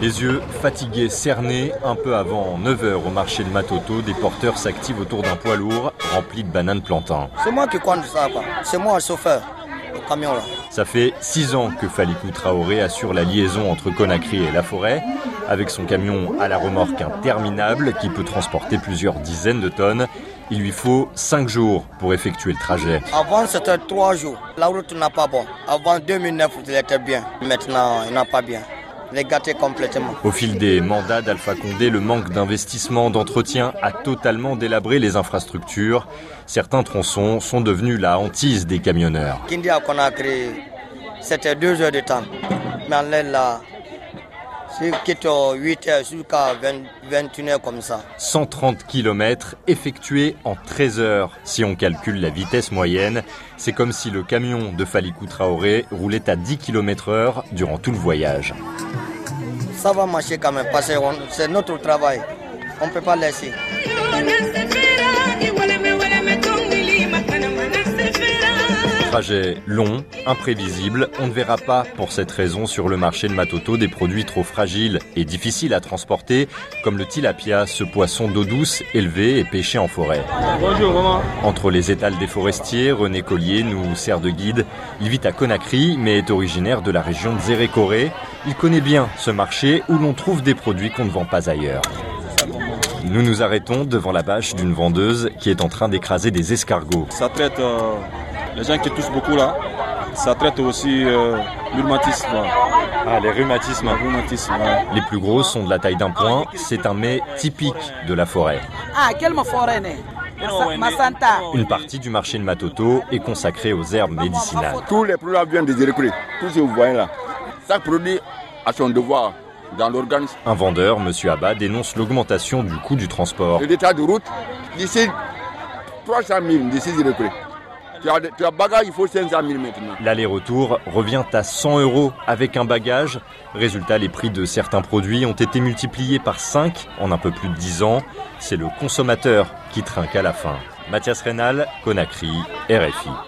Les yeux fatigués, cernés, un peu avant 9h au marché de Matoto, des porteurs s'activent autour d'un poids lourd rempli de bananes plantains. C'est moi qui conduis ça. C'est moi le chauffeur, le camion là. Ça fait six ans que Falikou Traoré assure la liaison entre Conakry et la forêt, avec son camion à la remorque interminable qui peut transporter plusieurs dizaines de tonnes. Il lui faut cinq jours pour effectuer le trajet. Avant, c'était trois jours. La route n'a pas bon. Avant 2009, il était bien. Maintenant, il n'a pas bien. Complètement. Au fil des mandats d'Alpha Condé, le manque d'investissement, d'entretien a totalement délabré les infrastructures. Certains tronçons sont devenus la hantise des camionneurs. Kindi à Conakry, c'était deux heures de temps. Mais en l'air là, c'est quitte 8 heures jusqu'à 20 21 heures comme ça. 130 km effectués en 13 heures. Si on calcule la vitesse moyenne, c'est comme si le camion de Falikou Traoré roulait à 10 km heure durant tout le voyage. Ça va marcher quand même parce que c'est notre travail. On ne peut pas laisser. Trajet long, imprévisible, on ne verra pas pour cette raison sur le marché de Matoto des produits trop fragiles et difficiles à transporter, comme le tilapia, ce poisson d'eau douce élevé et pêché en forêt. Bonjour, maman. Entre les étals des forestiers, René Collier nous sert de guide. Il vit à Conakry, mais est originaire de la région de Zérékoré. Il connaît bien ce marché où l'on trouve des produits qu'on ne vend pas ailleurs. Nous nous arrêtons devant la bâche d'une vendeuse qui est en train d'écraser des escargots. Ça traite euh, les gens qui toussent beaucoup là. Ça traite aussi euh, le rhumatisme. Ah, les rhumatismes. Le rhumatisme, ouais. Les plus grosses sont de la taille d'un point. C'est un mets typique de la forêt. Ah, quel ma forêt. Une partie du marché de Matoto est consacrée aux herbes médicinales. Tous les produits viennent des Zérécourés. Tout ce que vous voyez là. Chaque produit a son devoir dans l'organisme. Un vendeur, Monsieur Abba, dénonce l'augmentation du coût du transport. Et l'état de route, d'ici 300 000, d'ici. Tu as, tu as bagage, il faut 500 000 maintenant. L'aller-retour revient à 100 euros avec un bagage. Résultat, les prix de certains produits ont été multipliés par 5 en un peu plus de 10 ans. C'est le consommateur qui trinque à la fin. Mathias Rénal, Conakry, RFI.